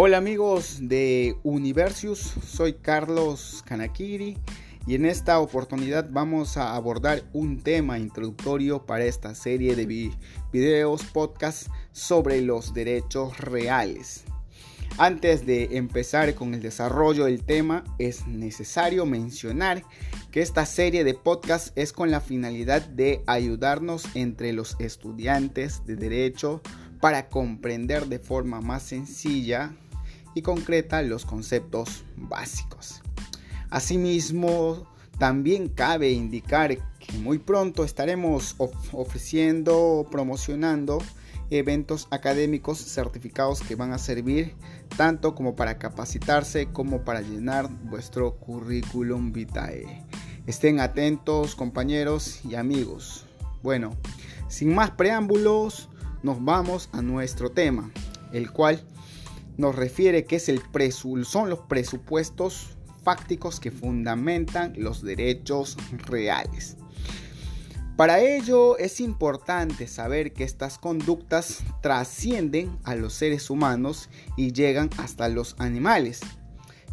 Hola amigos de Universius, soy Carlos Kanakiri y en esta oportunidad vamos a abordar un tema introductorio para esta serie de videos, podcast sobre los derechos reales. Antes de empezar con el desarrollo del tema, es necesario mencionar que esta serie de podcast es con la finalidad de ayudarnos entre los estudiantes de derecho para comprender de forma más sencilla concreta los conceptos básicos. Asimismo, también cabe indicar que muy pronto estaremos ofreciendo, promocionando eventos académicos certificados que van a servir tanto como para capacitarse como para llenar vuestro currículum vitae. Estén atentos compañeros y amigos. Bueno, sin más preámbulos, nos vamos a nuestro tema, el cual nos refiere que es el son los presupuestos fácticos que fundamentan los derechos reales. Para ello es importante saber que estas conductas trascienden a los seres humanos y llegan hasta los animales.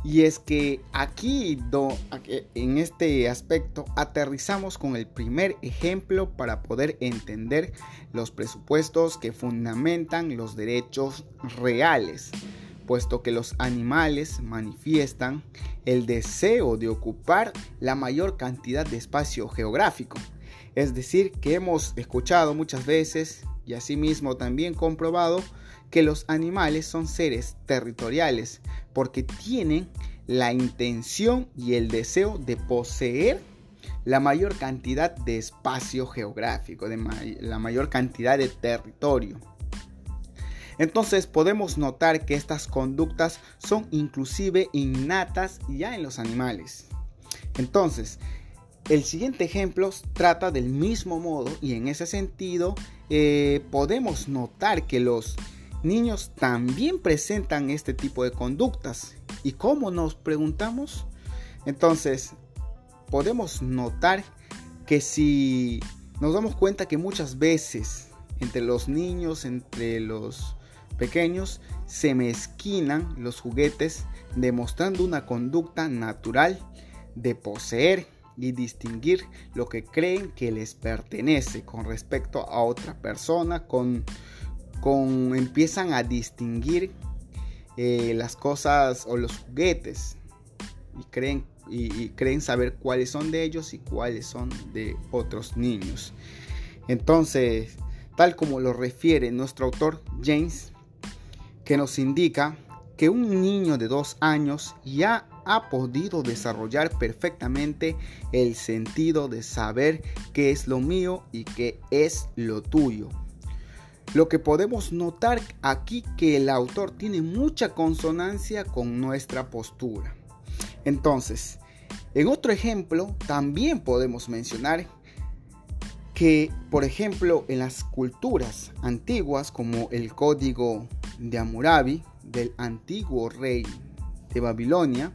Y es que aquí en este aspecto aterrizamos con el primer ejemplo para poder entender los presupuestos que fundamentan los derechos reales, puesto que los animales manifiestan el deseo de ocupar la mayor cantidad de espacio geográfico. Es decir, que hemos escuchado muchas veces y asimismo también comprobado que los animales son seres territoriales porque tienen la intención y el deseo de poseer la mayor cantidad de espacio geográfico, de la mayor cantidad de territorio. Entonces podemos notar que estas conductas son inclusive innatas ya en los animales. Entonces, el siguiente ejemplo trata del mismo modo y en ese sentido eh, podemos notar que los niños también presentan este tipo de conductas. ¿Y cómo nos preguntamos? Entonces, podemos notar que si nos damos cuenta que muchas veces entre los niños, entre los pequeños, se mezquinan los juguetes demostrando una conducta natural de poseer y distinguir lo que creen que les pertenece con respecto a otra persona, con con, empiezan a distinguir eh, las cosas o los juguetes y creen, y, creen saber cuáles son de ellos y cuáles son de otros niños. Entonces, tal como lo refiere nuestro autor James, que nos indica que un niño de dos años ya ha podido desarrollar perfectamente el sentido de saber qué es lo mío y qué es lo tuyo. Lo que podemos notar aquí que el autor tiene mucha consonancia con nuestra postura. Entonces, en otro ejemplo, también podemos mencionar que, por ejemplo, en las culturas antiguas, como el código de Amurabi del antiguo rey de Babilonia,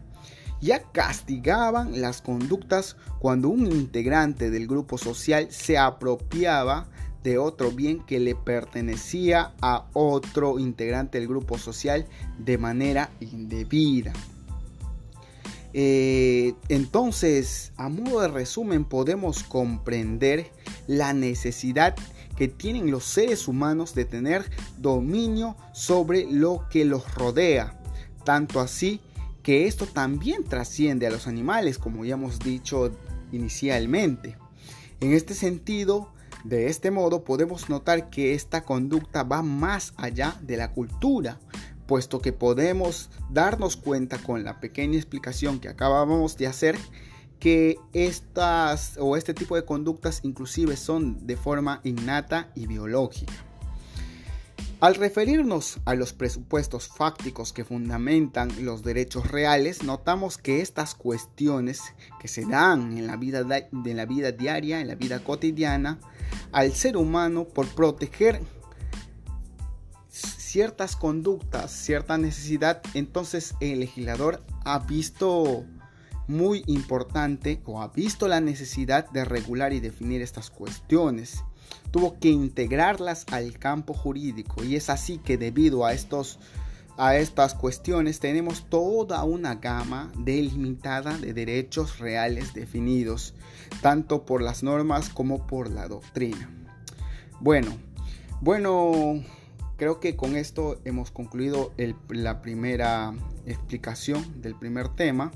ya castigaban las conductas cuando un integrante del grupo social se apropiaba de otro bien que le pertenecía a otro integrante del grupo social de manera indebida. Eh, entonces, a modo de resumen, podemos comprender la necesidad que tienen los seres humanos de tener dominio sobre lo que los rodea. Tanto así que esto también trasciende a los animales, como ya hemos dicho inicialmente. En este sentido, de este modo podemos notar que esta conducta va más allá de la cultura, puesto que podemos darnos cuenta con la pequeña explicación que acabamos de hacer que estas o este tipo de conductas inclusive son de forma innata y biológica. Al referirnos a los presupuestos fácticos que fundamentan los derechos reales, notamos que estas cuestiones que se dan en la vida, de la vida diaria, en la vida cotidiana, al ser humano por proteger ciertas conductas, cierta necesidad, entonces el legislador ha visto muy importante o ha visto la necesidad de regular y definir estas cuestiones tuvo que integrarlas al campo jurídico y es así que debido a estos a estas cuestiones tenemos toda una gama delimitada de derechos reales definidos, tanto por las normas como por la doctrina. Bueno, bueno, creo que con esto hemos concluido la primera explicación del primer tema.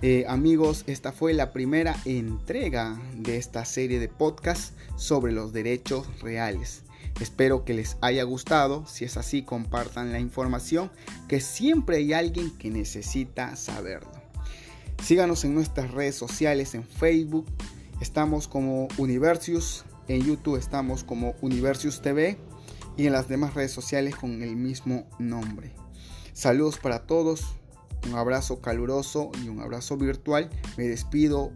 Eh, amigos, esta fue la primera entrega de esta serie de podcasts sobre los derechos reales. Espero que les haya gustado. Si es así, compartan la información, que siempre hay alguien que necesita saberlo. Síganos en nuestras redes sociales, en Facebook estamos como Universius, en YouTube estamos como Universius TV y en las demás redes sociales con el mismo nombre. Saludos para todos, un abrazo caluroso y un abrazo virtual. Me despido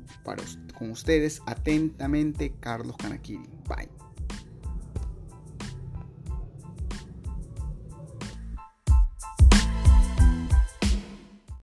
con ustedes atentamente, Carlos Canakiri. Bye.